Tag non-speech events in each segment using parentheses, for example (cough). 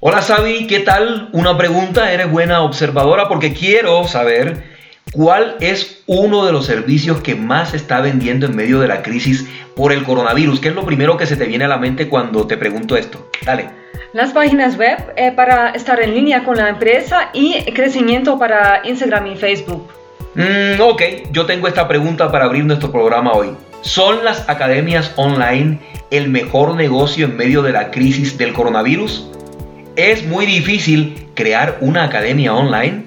Hola Sabi, ¿qué tal? Una pregunta, eres buena observadora porque quiero saber cuál es uno de los servicios que más se está vendiendo en medio de la crisis por el coronavirus. ¿Qué es lo primero que se te viene a la mente cuando te pregunto esto? Dale. Las páginas web eh, para estar en línea con la empresa y crecimiento para Instagram y Facebook. Mm, ok, yo tengo esta pregunta para abrir nuestro programa hoy. ¿Son las academias online el mejor negocio en medio de la crisis del coronavirus? ¿Es muy difícil crear una academia online?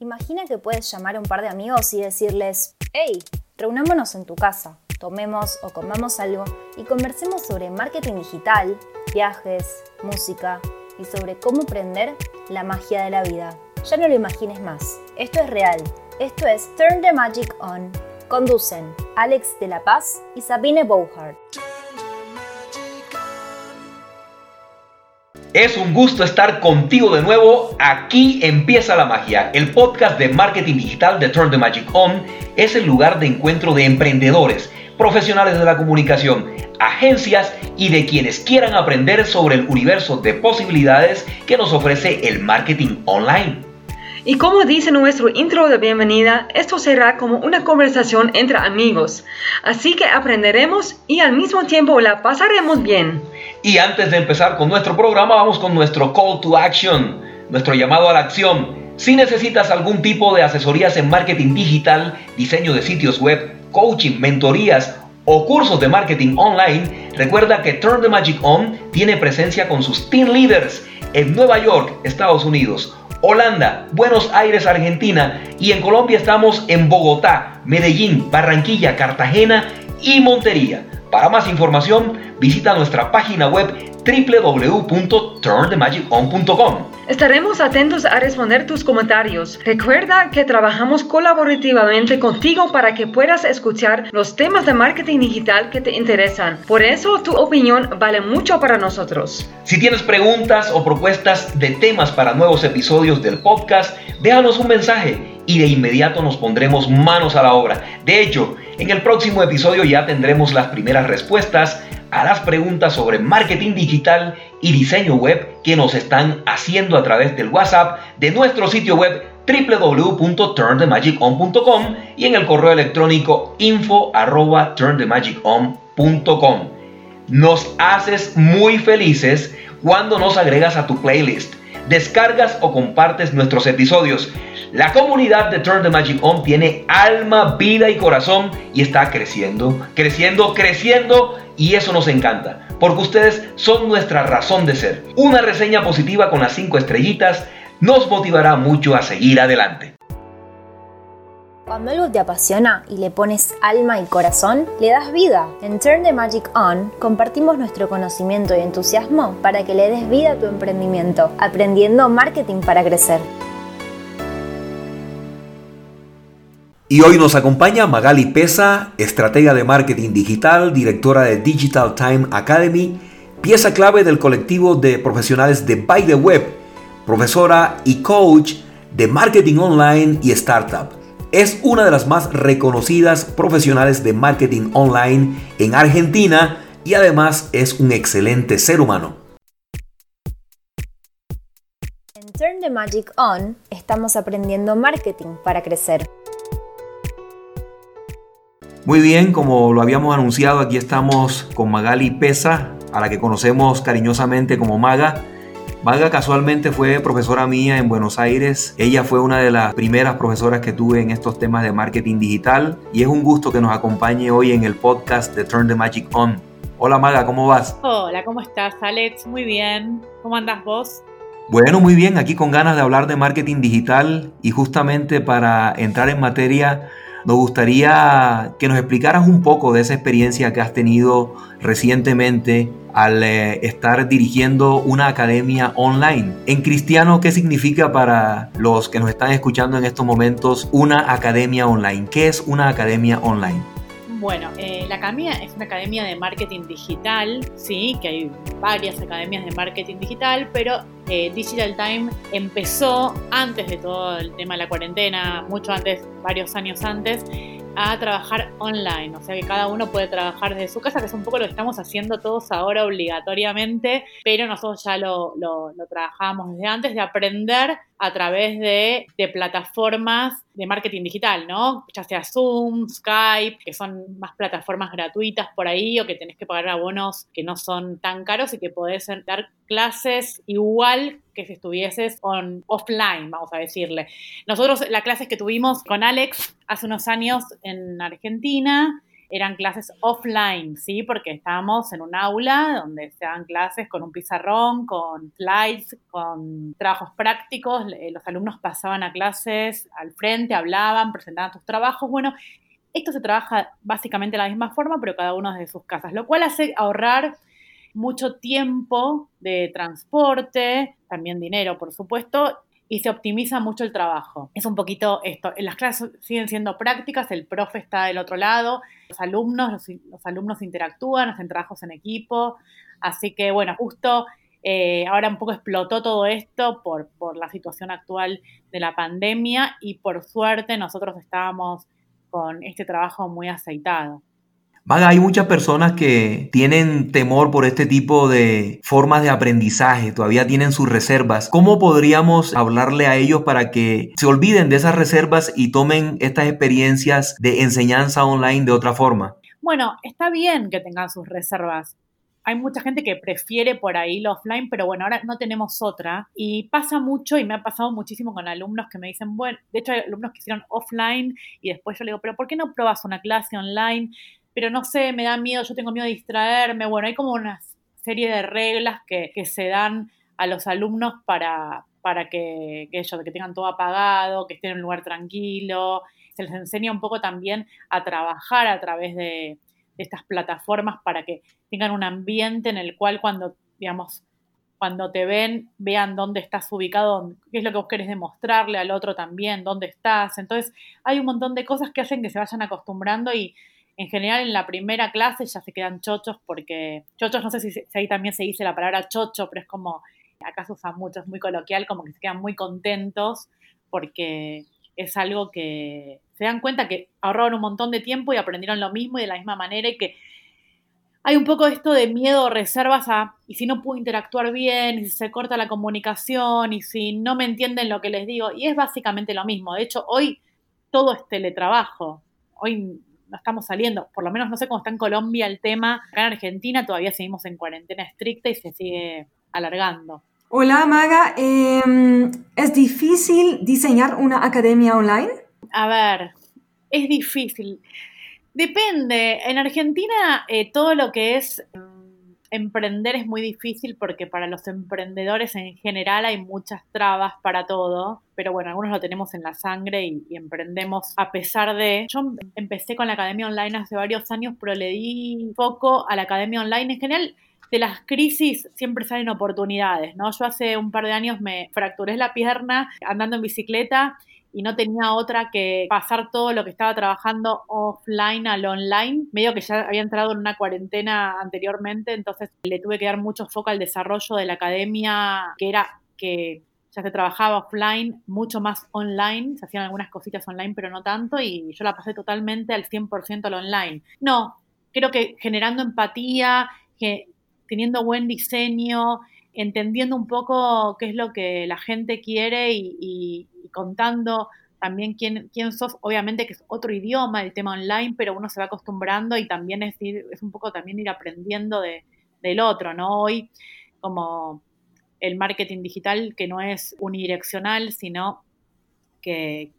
Imagina que puedes llamar a un par de amigos y decirles, hey, reunámonos en tu casa, tomemos o comamos algo y conversemos sobre marketing digital, viajes, música y sobre cómo prender la magia de la vida. Ya no lo imagines más, esto es real esto es Turn the Magic On. Conducen Alex de la Paz y Sabine Bouhart. Es un gusto estar contigo de nuevo. Aquí empieza la magia. El podcast de marketing digital de Turn the Magic On es el lugar de encuentro de emprendedores, profesionales de la comunicación, agencias y de quienes quieran aprender sobre el universo de posibilidades que nos ofrece el marketing online. Y como dice nuestro intro de bienvenida, esto será como una conversación entre amigos. Así que aprenderemos y al mismo tiempo la pasaremos bien. Y antes de empezar con nuestro programa, vamos con nuestro call to action, nuestro llamado a la acción. Si necesitas algún tipo de asesorías en marketing digital, diseño de sitios web, coaching, mentorías o cursos de marketing online, recuerda que Turn the Magic On tiene presencia con sus team leaders en Nueva York, Estados Unidos Holanda, Buenos Aires, Argentina y en Colombia estamos en Bogotá, Medellín, Barranquilla, Cartagena y Montería. Para más información, visita nuestra página web www.turnthemagic.com. Estaremos atentos a responder tus comentarios. Recuerda que trabajamos colaborativamente contigo para que puedas escuchar los temas de marketing digital que te interesan. Por eso tu opinión vale mucho para nosotros. Si tienes preguntas o propuestas de temas para nuevos episodios del podcast, déjanos un mensaje y de inmediato nos pondremos manos a la obra. De hecho, en el próximo episodio ya tendremos las primeras respuestas a las preguntas sobre marketing digital y diseño web que nos están haciendo a través del WhatsApp de nuestro sitio web www.turnthemagic.com y en el correo electrónico info Nos haces muy felices cuando nos agregas a tu playlist, descargas o compartes nuestros episodios. La comunidad de Turn the Magic On tiene alma, vida y corazón y está creciendo, creciendo, creciendo y eso nos encanta, porque ustedes son nuestra razón de ser. Una reseña positiva con las 5 estrellitas nos motivará mucho a seguir adelante. Cuando algo te apasiona y le pones alma y corazón, le das vida. En Turn the Magic On compartimos nuestro conocimiento y entusiasmo para que le des vida a tu emprendimiento, aprendiendo marketing para crecer. Y hoy nos acompaña Magali Pesa, estratega de marketing digital, directora de Digital Time Academy, pieza clave del colectivo de profesionales de By the Web, profesora y coach de marketing online y startup. Es una de las más reconocidas profesionales de marketing online en Argentina y además es un excelente ser humano. En Turn the Magic On estamos aprendiendo marketing para crecer. Muy bien, como lo habíamos anunciado, aquí estamos con Magali Pesa, a la que conocemos cariñosamente como Maga. Maga casualmente fue profesora mía en Buenos Aires. Ella fue una de las primeras profesoras que tuve en estos temas de marketing digital y es un gusto que nos acompañe hoy en el podcast de Turn the Magic On. Hola Maga, ¿cómo vas? Hola, ¿cómo estás Alex? Muy bien. ¿Cómo andas vos? Bueno, muy bien, aquí con ganas de hablar de marketing digital y justamente para entrar en materia nos gustaría que nos explicaras un poco de esa experiencia que has tenido recientemente al eh, estar dirigiendo una academia online. En cristiano, ¿qué significa para los que nos están escuchando en estos momentos una academia online? ¿Qué es una academia online? Bueno, eh, la academia es una academia de marketing digital, sí, que hay varias academias de marketing digital, pero eh, Digital Time empezó antes de todo el tema de la cuarentena, mucho antes, varios años antes, a trabajar online, o sea que cada uno puede trabajar desde su casa, que es un poco lo que estamos haciendo todos ahora obligatoriamente, pero nosotros ya lo, lo, lo trabajábamos desde antes, de aprender a través de, de, plataformas de marketing digital, ¿no? Ya sea Zoom, Skype, que son más plataformas gratuitas por ahí o que tenés que pagar abonos que no son tan caros y que podés dar clases igual que si estuvieses on, offline, vamos a decirle. Nosotros, las clases que tuvimos con Alex hace unos años en Argentina, eran clases offline, ¿sí? Porque estábamos en un aula donde se dan clases con un pizarrón, con slides, con trabajos prácticos. Los alumnos pasaban a clases al frente, hablaban, presentaban sus trabajos. Bueno, esto se trabaja básicamente de la misma forma, pero cada uno desde sus casas, lo cual hace ahorrar mucho tiempo de transporte, también dinero, por supuesto, y se optimiza mucho el trabajo. Es un poquito esto. Las clases siguen siendo prácticas, el profe está del otro lado, los alumnos, los, alumnos interactúan, hacen trabajos en equipo. Así que, bueno, justo eh, ahora un poco explotó todo esto por, por la situación actual de la pandemia y por suerte nosotros estábamos con este trabajo muy aceitado. Vaga, hay muchas personas que tienen temor por este tipo de formas de aprendizaje, todavía tienen sus reservas. ¿Cómo podríamos hablarle a ellos para que se olviden de esas reservas y tomen estas experiencias de enseñanza online de otra forma? Bueno, está bien que tengan sus reservas. Hay mucha gente que prefiere por ahí lo offline, pero bueno, ahora no tenemos otra. Y pasa mucho, y me ha pasado muchísimo con alumnos que me dicen, bueno, de hecho hay alumnos que hicieron offline y después yo le digo, pero ¿por qué no pruebas una clase online? Pero no sé, me da miedo, yo tengo miedo de distraerme. Bueno, hay como una serie de reglas que, se dan a los alumnos para, para que, que ellos que tengan todo apagado, que estén en un lugar tranquilo. Se les enseña un poco también a trabajar a través de, estas plataformas para que tengan un ambiente en el cual cuando, digamos, cuando te ven, vean dónde estás ubicado, qué es lo que vos querés demostrarle al otro también, dónde estás. Entonces, hay un montón de cosas que hacen que se vayan acostumbrando y, en general en la primera clase ya se quedan chochos porque, chochos no sé si, ahí también se dice la palabra chocho, pero es como, acá se usa mucho, es muy coloquial, como que se quedan muy contentos porque es algo que se dan cuenta que ahorraron un montón de tiempo y aprendieron lo mismo y de la misma manera y que hay un poco esto de miedo o reservas a, y si no puedo interactuar bien, y si se corta la comunicación, y si no me entienden lo que les digo, y es básicamente lo mismo. De hecho, hoy todo es teletrabajo. Hoy no estamos saliendo, por lo menos no sé cómo está en Colombia el tema, acá en Argentina todavía seguimos en cuarentena estricta y se sigue alargando. Hola Maga, em, ¿es difícil diseñar una academia online? A ver, es difícil. Depende. En Argentina eh, todo lo que es emprender es muy difícil porque para los emprendedores en general hay muchas trabas para todo, pero bueno, algunos lo tenemos en la sangre y, emprendemos a pesar de... Yo empecé con la academia online hace varios años, pero le di foco a la academia online en general de las crisis siempre salen oportunidades, ¿no? Yo hace un par de años me fracturé la pierna andando en bicicleta y no tenía otra que pasar todo lo que estaba trabajando offline al online. Medio que ya había entrado en una cuarentena anteriormente, entonces le tuve que dar mucho foco al desarrollo de la academia, que era que ya se trabajaba offline, mucho más online, se hacían algunas cositas online, pero no tanto, y yo la pasé totalmente al 100% al online. No, creo que generando empatía, que teniendo buen diseño, entendiendo un poco qué es lo que la gente quiere y, contando también quién, quién sos, obviamente que es otro idioma el tema online, pero uno se va acostumbrando y también es, es un poco también ir aprendiendo de, del otro, ¿no? Hoy como el marketing digital que no es unidireccional, sino que,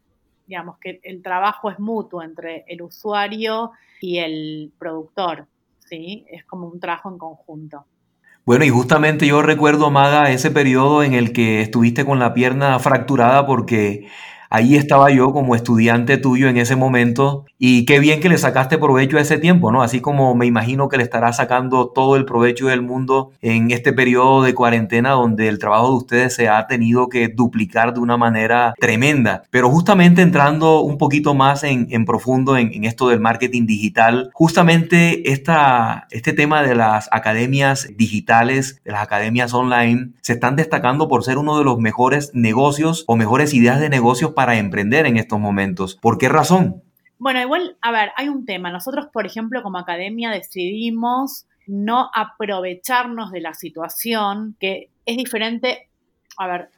digamos, que el trabajo es mutuo entre el usuario y el productor, ¿sí? Es como un trabajo en conjunto. Bueno, y justamente yo recuerdo, Maga, ese periodo en el que estuviste con la pierna fracturada porque Ahí estaba yo como estudiante tuyo en ese momento y qué bien que le sacaste provecho a ese tiempo, ¿no? Así como me imagino que le estará sacando todo el provecho del mundo en este periodo de cuarentena donde el trabajo de ustedes se ha tenido que duplicar de una manera tremenda. Pero justamente entrando un poquito más en, profundo en, esto del marketing digital, justamente esta, este tema de las academias digitales, de las academias online, se están destacando por ser uno de los mejores negocios o mejores ideas de negocios para emprender en estos momentos. ¿Por qué razón? Bueno, igual, a ver, hay un tema. Nosotros, por ejemplo, como academia decidimos no aprovecharnos de la situación, que es diferente, a ver,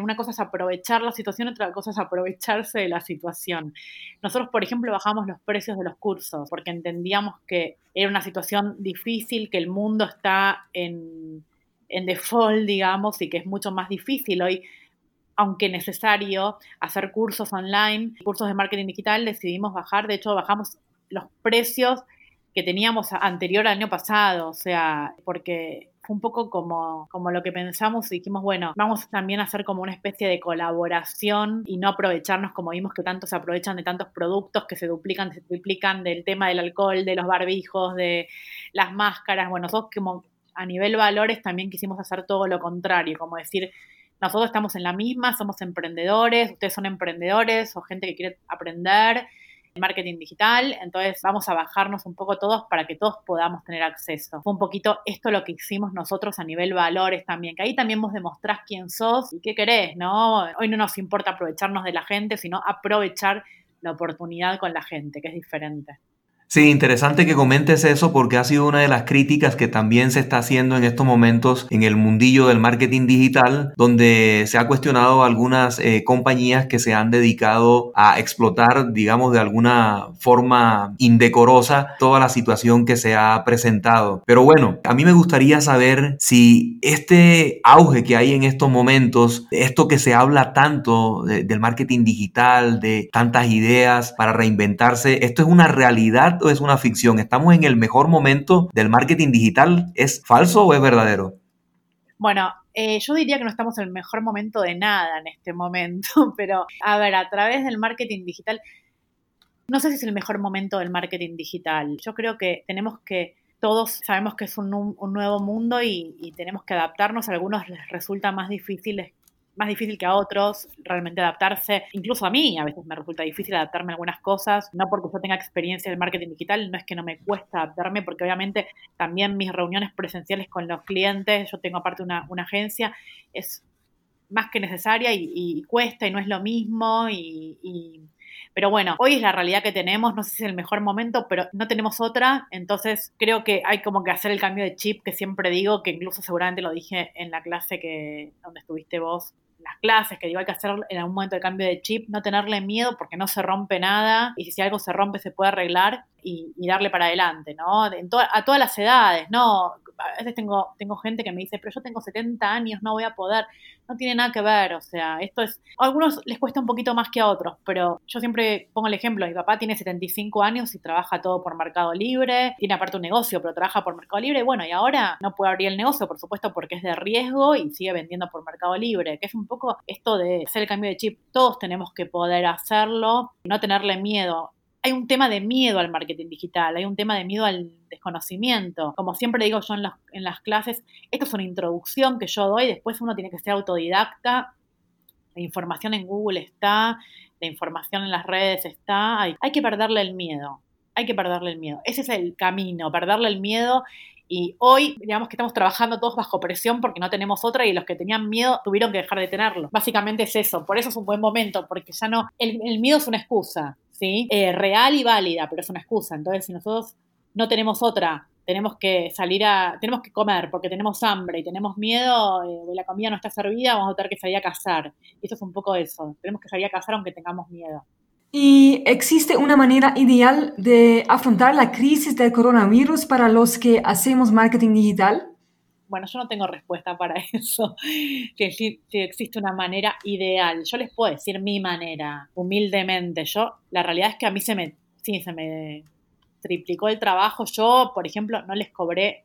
una cosa es aprovechar la situación, otra cosa es aprovecharse de la situación. Nosotros, por ejemplo, bajamos los precios de los cursos porque entendíamos que era una situación difícil, que el mundo está en, en default, digamos, y que es mucho más difícil hoy aunque necesario hacer cursos online, cursos de marketing digital, decidimos bajar, de hecho bajamos los precios que teníamos anterior al año pasado, o sea, porque fue un poco como, como lo que pensamos y dijimos, bueno, vamos también a hacer como una especie de colaboración y no aprovecharnos como vimos que tanto se aprovechan de tantos productos que se duplican, se triplican del tema del alcohol, de los barbijos, de las máscaras, bueno, nosotros como a nivel valores también quisimos hacer todo lo contrario, como decir, nosotros estamos en la misma, somos emprendedores, ustedes son emprendedores o gente que quiere aprender marketing digital, entonces vamos a bajarnos un poco todos para que todos podamos tener acceso. Fue un poquito esto lo que hicimos nosotros a nivel valores también, que ahí también vos demostrás quién sos y qué querés, ¿no? Hoy no nos importa aprovecharnos de la gente, sino aprovechar la oportunidad con la gente, que es diferente. Sí, interesante que comentes eso porque ha sido una de las críticas que también se está haciendo en estos momentos en el mundillo del marketing digital, donde se ha cuestionado algunas eh, compañías que se han dedicado a explotar, digamos, de alguna forma indecorosa toda la situación que se ha presentado. Pero bueno, a mí me gustaría saber si este auge que hay en estos momentos, esto que se habla tanto del marketing digital, de tantas ideas para reinventarse, esto es una realidad es una ficción? ¿Estamos en el mejor momento del marketing digital? ¿Es falso o es verdadero? Bueno, eh, yo diría que no estamos en el mejor momento de nada en este momento, (laughs) pero a ver, a través del marketing digital, no sé si es el mejor momento del marketing digital. Yo creo que tenemos que todos sabemos que es un, nuevo mundo y, tenemos que adaptarnos. A algunos les resulta más difícil más difícil que a otros realmente adaptarse. Incluso a mí a veces me resulta difícil adaptarme a algunas cosas, no porque yo tenga experiencia en marketing digital, no es que no me cuesta adaptarme, porque obviamente también mis reuniones presenciales con los clientes, yo tengo aparte una, agencia, es más que necesaria y, cuesta y no es lo mismo y, pero bueno, hoy es la realidad que tenemos, no sé si es el mejor momento, pero no tenemos otra, entonces creo que hay como que hacer el cambio de chip que siempre digo, que incluso seguramente lo dije en la clase que donde estuviste vos las clases, que digo, hay que hacer en algún momento de cambio de chip, no tenerle miedo porque no se rompe nada y si algo se rompe se puede arreglar y, darle para adelante, ¿no? a todas las edades, ¿no? A veces tengo, tengo gente que me dice, pero yo tengo 70 años, no voy a poder. No tiene nada que ver, o sea, esto es, a algunos les cuesta un poquito más que a otros, pero yo siempre pongo el ejemplo, mi papá tiene 75 años y trabaja todo por Mercado Libre, tiene aparte un negocio, pero trabaja por Mercado Libre, y bueno, y ahora no puede abrir el negocio, por supuesto, porque es de riesgo y sigue vendiendo por Mercado Libre, que es un poco esto de hacer el cambio de chip, todos tenemos que poder hacerlo, no tenerle miedo hay un tema de miedo al marketing digital, hay un tema de miedo al desconocimiento. Como siempre digo yo en, las clases, esto es una introducción que yo doy, después uno tiene que ser autodidacta, la información en Google está, la información en las redes está, hay, hay que perderle el miedo, hay que perderle el miedo. Ese es el camino, perderle el miedo y hoy, digamos que estamos trabajando todos bajo presión porque no tenemos otra y los que tenían miedo tuvieron que dejar de tenerlo. Básicamente es eso. Por eso es un buen momento, porque ya no. El, miedo es una excusa, ¿sí? Eh, real y válida, pero es una excusa. Entonces, si nosotros no tenemos otra, tenemos que salir a. Tenemos que comer porque tenemos hambre y tenemos miedo, eh, la comida no está servida, vamos a tener que salir a cazar. Y eso es un poco eso. Tenemos que salir a cazar aunque tengamos miedo. ¿Y existe una manera ideal de afrontar la crisis del coronavirus para los que hacemos marketing digital? Bueno, yo no tengo respuesta para (laughs) eso, que si, existe una manera ideal. Yo les puedo decir mi manera, humildemente. Yo, la realidad es que a mí se me, sí, se me triplicó el trabajo. Yo, por ejemplo, no les cobré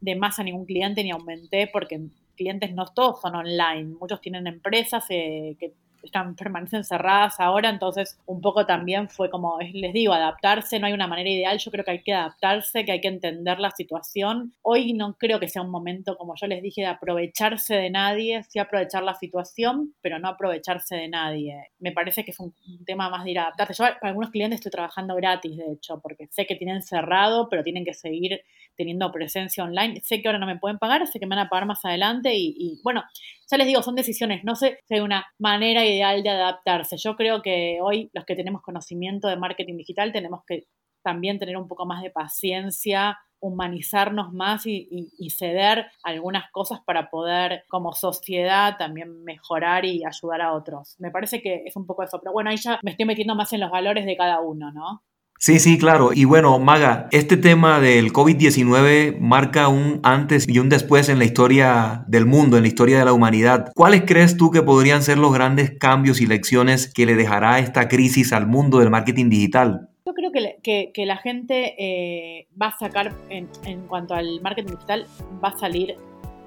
de más a ningún cliente ni aumenté porque clientes no todos son online. Muchos tienen empresas eh, que están, permanecen cerradas ahora, entonces un poco también fue como, les digo, adaptarse, no hay una manera ideal, yo creo que hay que adaptarse, que hay que entender la situación. Hoy no creo que sea un momento, como yo les dije, de aprovecharse de nadie, sí aprovechar la situación, pero no aprovecharse de nadie. Me parece que es un, tema más de ir a adaptarse. Yo para algunos clientes estoy trabajando gratis, de hecho, porque sé que tienen cerrado, pero tienen que seguir teniendo presencia online. Sé que ahora no me pueden pagar, sé que me van a pagar más adelante y, y bueno, ya les digo, son decisiones, no sé si hay una manera ideal de adaptarse. Yo creo que hoy los que tenemos conocimiento de marketing digital tenemos que también tener un poco más de paciencia, humanizarnos más y, ceder algunas cosas para poder como sociedad también mejorar y ayudar a otros. Me parece que es un poco eso, pero bueno, ahí ya me estoy metiendo más en los valores de cada uno, ¿no? Sí, sí, claro. Y bueno, Maga, este tema del COVID-19 marca un antes y un después en la historia del mundo, en la historia de la humanidad. ¿Cuáles crees tú que podrían ser los grandes cambios y lecciones que le dejará esta crisis al mundo del marketing digital? Yo creo que, que, la gente eh, va a sacar, en, en cuanto al marketing digital, va a salir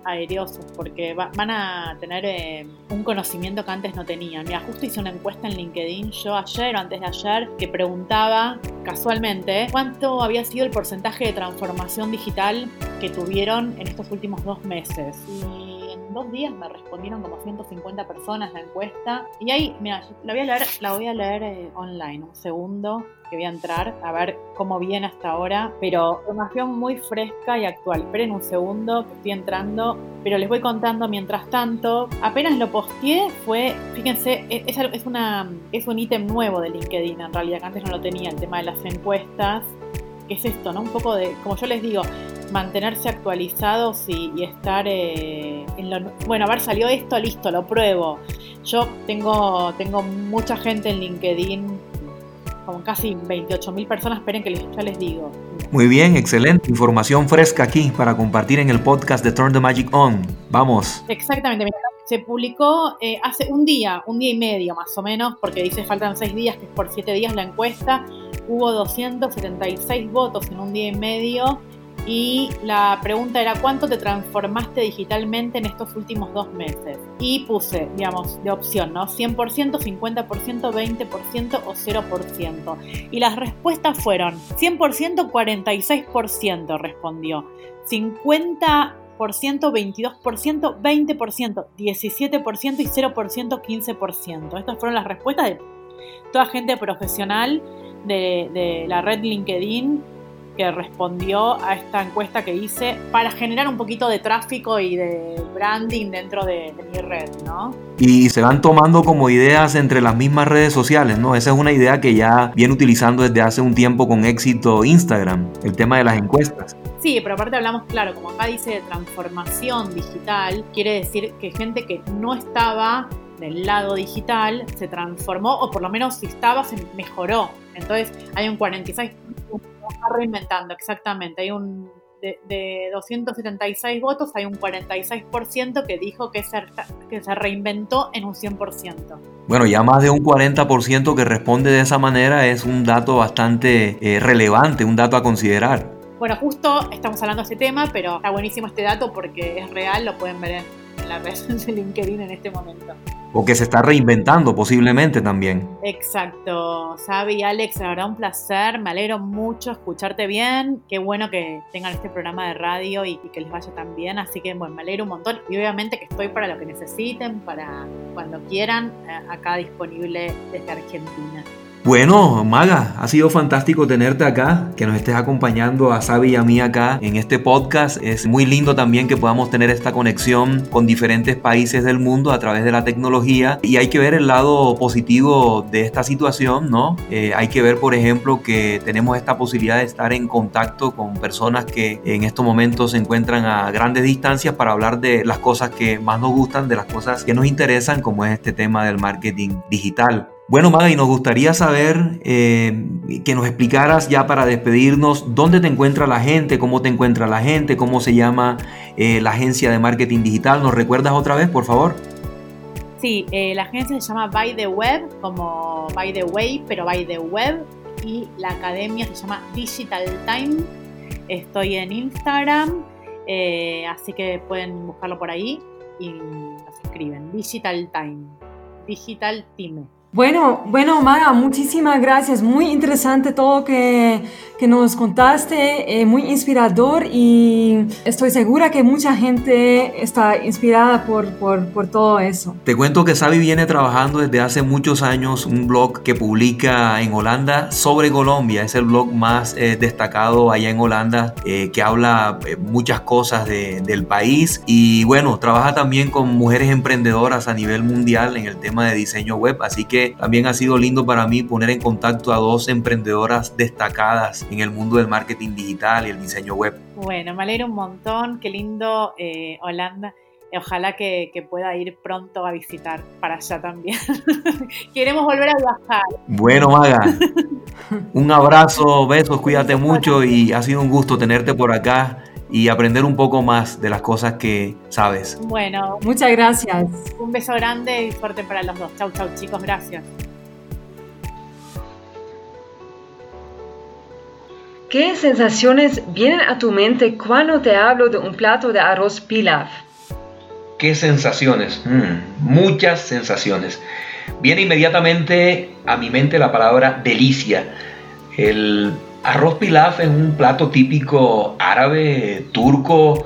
aerosos porque van a tener eh, un conocimiento que antes no tenían. Mira, justo hice una encuesta en LinkedIn yo ayer o antes de ayer que preguntaba casualmente cuánto había sido el porcentaje de transformación digital que tuvieron en estos últimos dos meses. Y dos días me respondieron como 150 personas la encuesta. Y ahí, mira, la voy a leer, la a leer eh, online, un segundo que voy a entrar a ver cómo viene hasta ahora, pero información muy fresca y actual. Esperen un segundo que estoy entrando, pero les voy contando mientras tanto. Apenas lo posteé, fue, fíjense, e, es, una, es un ítem nuevo de LinkedIn en realidad, que antes no lo tenía, el tema de las encuestas. ¿Qué es esto? ¿no? Un poco de, como yo les digo, mantenerse actualizados y, estar eh, en lo... Bueno, a ver, salió esto, listo, lo pruebo. Yo tengo, tengo mucha gente en LinkedIn con casi 28 mil personas, esperen que ya les digo. Muy bien, excelente. Información fresca aquí para compartir en el podcast de Turn the Magic On. Vamos. Exactamente, se publicó eh, hace un día, un día y medio más o menos, porque dice faltan seis días, que es por siete días la encuesta. Hubo 276 votos en un día y medio y la pregunta era ¿cuánto te transformaste digitalmente en estos últimos dos meses? Y puse, digamos, de opción, ¿no? 100%, 50%, 20% o 0%. Y las respuestas fueron 100%, 46% respondió. 50% 22%, 20%, 17% y 0% 15%. Estas fueron las respuestas de toda gente profesional de, de la red LinkedIn que respondió a esta encuesta que hice para generar un poquito de tráfico y de branding dentro de, mi red, ¿no? Y se van tomando como ideas entre las mismas redes sociales, ¿no? Esa es una idea que ya viene utilizando desde hace un tiempo con éxito Instagram, el tema de las encuestas. Sí, pero aparte hablamos, claro, como acá dice de transformación digital, quiere decir que gente que no estaba del lado digital se transformó, o por lo menos si estaba, se mejoró. Entonces hay un 46 está reinventando, exactamente. Hay un de, 276 votos, hay un 46% que dijo que se, que se reinventó en un 100%. Bueno, ya más de un 40% que responde de esa manera es un dato bastante eh, relevante, un dato a considerar. Bueno, justo estamos hablando de ese tema, pero está buenísimo este dato porque es real, lo pueden ver en la red de LinkedIn en este momento. O que se está reinventando posiblemente también. Exacto. Sabi y Alex, la verdad un placer. Me alegro mucho escucharte bien. Qué bueno que tengan este programa de radio y, que les vaya tan bien. Así que, bueno, me alegro un montón. Y obviamente que estoy para lo que necesiten, para cuando quieran, eh, acá disponible desde Argentina. Bueno, Maga, ha sido fantástico tenerte acá, que nos estés acompañando a Sabi y a mí acá en este podcast. Es muy lindo también que podamos tener esta conexión con diferentes países del mundo a través de la tecnología y hay que ver el lado positivo de esta situación, ¿no? Eh, hay que ver, por ejemplo, que tenemos esta posibilidad de estar en contacto con personas que en estos momentos se encuentran a grandes distancias para hablar de las cosas que más nos gustan, de las cosas que nos interesan, como es este tema del marketing digital. Bueno, Maga, y nos gustaría saber eh, que nos explicaras ya para despedirnos dónde te encuentra la gente, cómo te encuentra la gente, cómo se llama eh, la agencia de marketing digital. ¿Nos recuerdas otra vez, por favor? Sí, eh, la agencia se llama By the Web, como By the Way, pero By the Web. Y la academia se llama Digital Time. Estoy en Instagram, así que pueden buscarlo por ahí y nos escriben. Digital Time. Digital Time. Bueno, bueno, Maga, muchísimas gracias. Muy interesante todo que, que nos contaste, eh, muy inspirador y estoy segura que mucha gente está inspirada por, por, por, todo eso. Te cuento que Sabi viene trabajando desde hace muchos años un blog que publica en Holanda sobre Colombia. Es el blog más eh, destacado allá en Holanda eh, que habla muchas cosas de, del país y bueno, trabaja también con mujeres emprendedoras a nivel mundial en el tema de diseño web. Así que también ha sido lindo para mí poner en contacto a dos emprendedoras destacadas en el mundo del marketing digital y el diseño web. Bueno, me alegro un montón, qué lindo eh, Holanda. Ojalá que, pueda ir pronto a visitar para allá también. (laughs) Queremos volver a viajar. Bueno, Maga, (laughs) un abrazo, besos, cuídate mucho y ha sido un gusto tenerte por acá y aprender un poco más de las cosas que sabes. Bueno, muchas gracias. Un beso grande y fuerte para los dos. Chau, chau, chicos, gracias. ¿Qué sensaciones vienen a tu mente cuando te hablo de un plato de arroz pilaf? ¿Qué sensaciones? Mm, muchas sensaciones. Viene inmediatamente a mi mente la palabra delicia. El Arroz pilaf es un plato típico árabe, turco,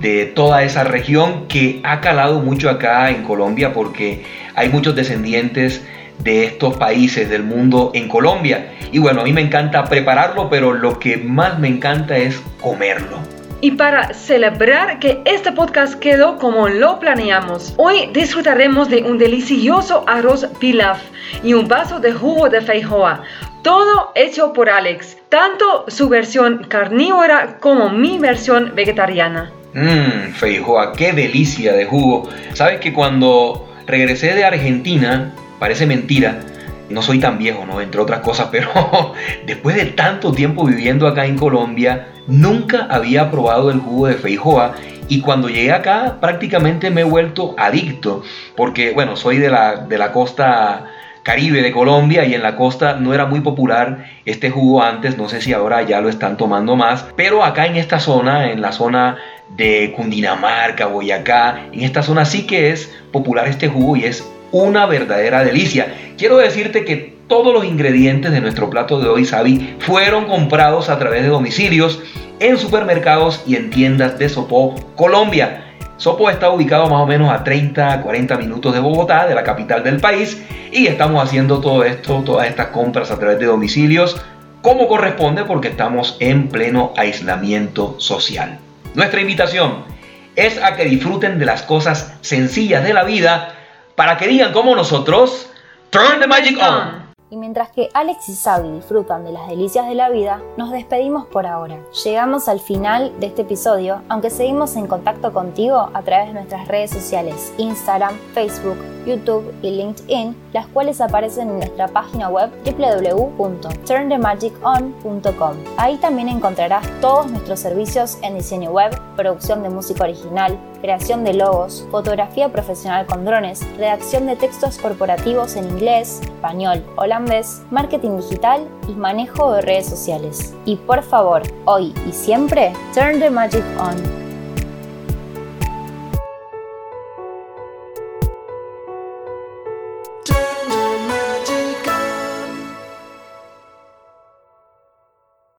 de toda esa región que ha calado mucho acá en Colombia porque hay muchos descendientes de estos países del mundo en Colombia. Y bueno, a mí me encanta prepararlo, pero lo que más me encanta es comerlo. Y para celebrar que este podcast quedó como lo planeamos, hoy disfrutaremos de un delicioso arroz pilaf y un vaso de jugo de feijoa, todo hecho por Alex, tanto su versión carnívora como mi versión vegetariana. Mmm, feijoa, qué delicia de jugo. Sabes que cuando regresé de Argentina, parece mentira, no soy tan viejo, ¿no? Entre otras cosas, (laughs) pero después de tanto tiempo viviendo acá en Colombia, nunca había probado el jugo de feijoa y cuando llegué acá prácticamente me he vuelto adicto, porque bueno, soy de la, de la costa Caribe de Colombia y en la costa no era muy popular este jugo antes, no sé si ahora ya lo están tomando más, pero acá en esta zona, en la zona de Cundinamarca, Boyacá, en esta zona sí que es popular este jugo y es una verdadera delicia. Quiero decirte que todos los ingredientes de nuestro plato de hoy, Sabi, fueron comprados a través de domicilios en supermercados y en tiendas de Sopó, Colombia. Sopo está ubicado más o menos a 30, 40 minutos de Bogotá, de la capital del país, y estamos haciendo todo esto, todas estas compras a través de domicilios, como corresponde porque estamos en pleno aislamiento social. Nuestra invitación es a que disfruten de las cosas sencillas de la vida para que digan como nosotros, Turn the Magic On. Y mientras que Alex y Sabi disfrutan de las delicias de la vida, nos despedimos por ahora. Llegamos al final de este episodio, aunque seguimos en contacto contigo a través de nuestras redes sociales, Instagram, Facebook, YouTube y LinkedIn, las cuales aparecen en nuestra página web www.turnthemagicon.com. Ahí también encontrarás todos nuestros servicios en diseño web, producción de música original, creación de logos, fotografía profesional con drones, redacción de textos corporativos en inglés, español, holandés, marketing digital y manejo de redes sociales. Y por favor, hoy y siempre, turn the magic on.